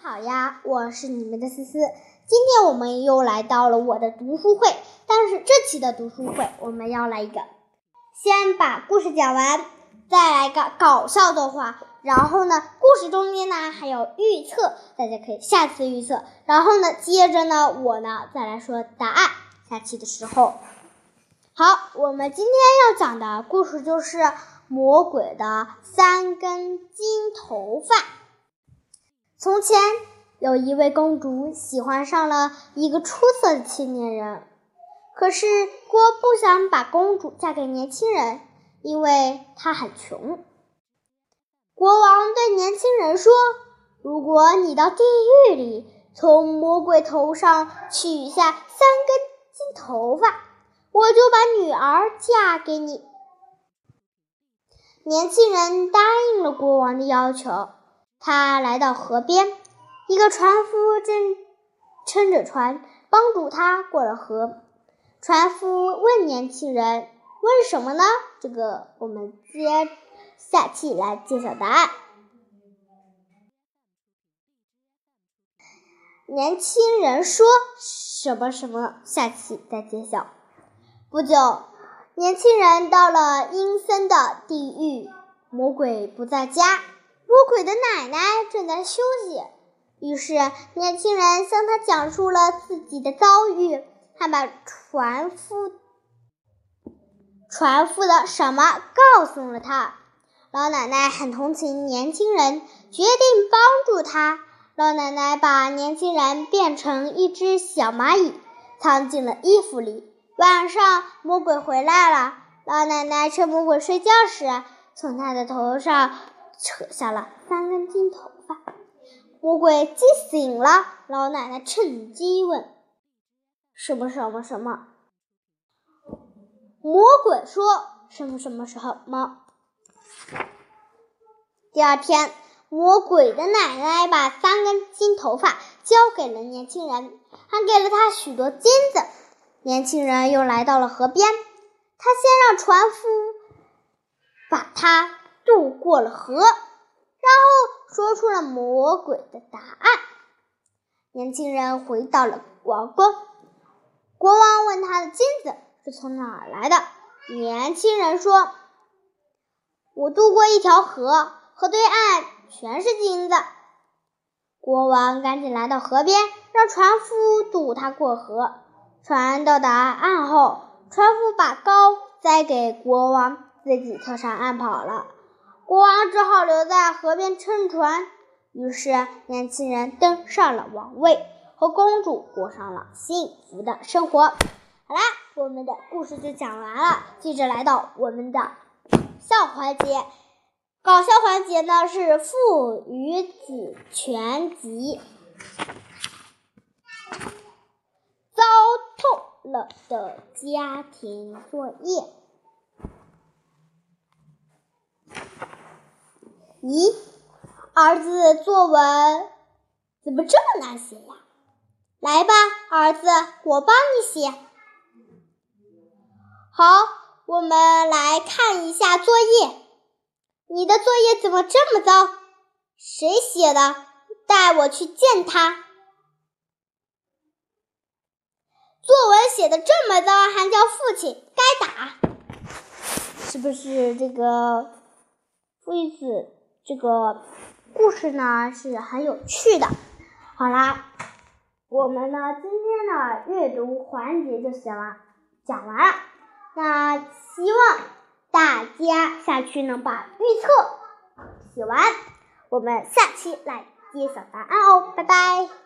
好呀，我是你们的思思。今天我们又来到了我的读书会，但是这期的读书会我们要来一个，先把故事讲完，再来个搞笑的话，然后呢，故事中间呢还有预测，大家可以下次预测。然后呢，接着呢，我呢再来说答案。下期的时候，好，我们今天要讲的故事就是魔鬼的三根金头发。从前有一位公主喜欢上了一个出色的青年人，可是国不想把公主嫁给年轻人，因为他很穷。国王对年轻人说：“如果你到地狱里从魔鬼头上取下三根金头发，我就把女儿嫁给你。”年轻人答应了国王的要求。他来到河边，一个船夫正撑着船帮助他过了河。船夫问年轻人：“问什么呢？”这个我们接下期来揭晓答案。年轻人说什么什么？下期再揭晓。不久，年轻人到了阴森的地狱，魔鬼不在家。魔鬼的奶奶正在休息，于是年轻人向他讲述了自己的遭遇，还把船夫船夫的什么告诉了他。老奶奶很同情年轻人，决定帮助他。老奶奶把年轻人变成一只小蚂蚁，藏进了衣服里。晚上，魔鬼回来了。老奶奶趁魔鬼睡觉时，从他的头上。扯下了三根金头发，魔鬼惊醒了。老奶奶趁机问：“什么什么什么？”魔鬼说：“什么什么什么？”第二天，魔鬼的奶奶把三根金头发交给了年轻人，还给了他许多金子。年轻人又来到了河边，他先让船夫把他。渡过了河，然后说出了魔鬼的答案。年轻人回到了王宫，国王问他的金子是从哪儿来的。年轻人说：“我渡过一条河，河对岸全是金子。”国王赶紧来到河边，让船夫渡他过河。船到达岸后，船夫把膏栽给国王，自己跳上岸跑了。国王只好留在河边撑船。于是，年轻人登上了王位，和公主过上了幸福的生活。好啦，我们的故事就讲完了。接着来到我们的笑环节，搞笑环节呢是《父与子全集》。糟透了的家庭作业。咦，儿子作文怎么这么难写呀？来吧，儿子，我帮你写。好，我们来看一下作业。你的作业怎么这么糟？谁写的？带我去见他。作文写的这么糟，还叫父亲？该打！是不是这个父与子？这个故事呢是很有趣的。好啦，我们呢今天的阅读环节就写完，讲完了。那希望大家下去能把预测写完，我们下期来揭晓答案哦，拜拜。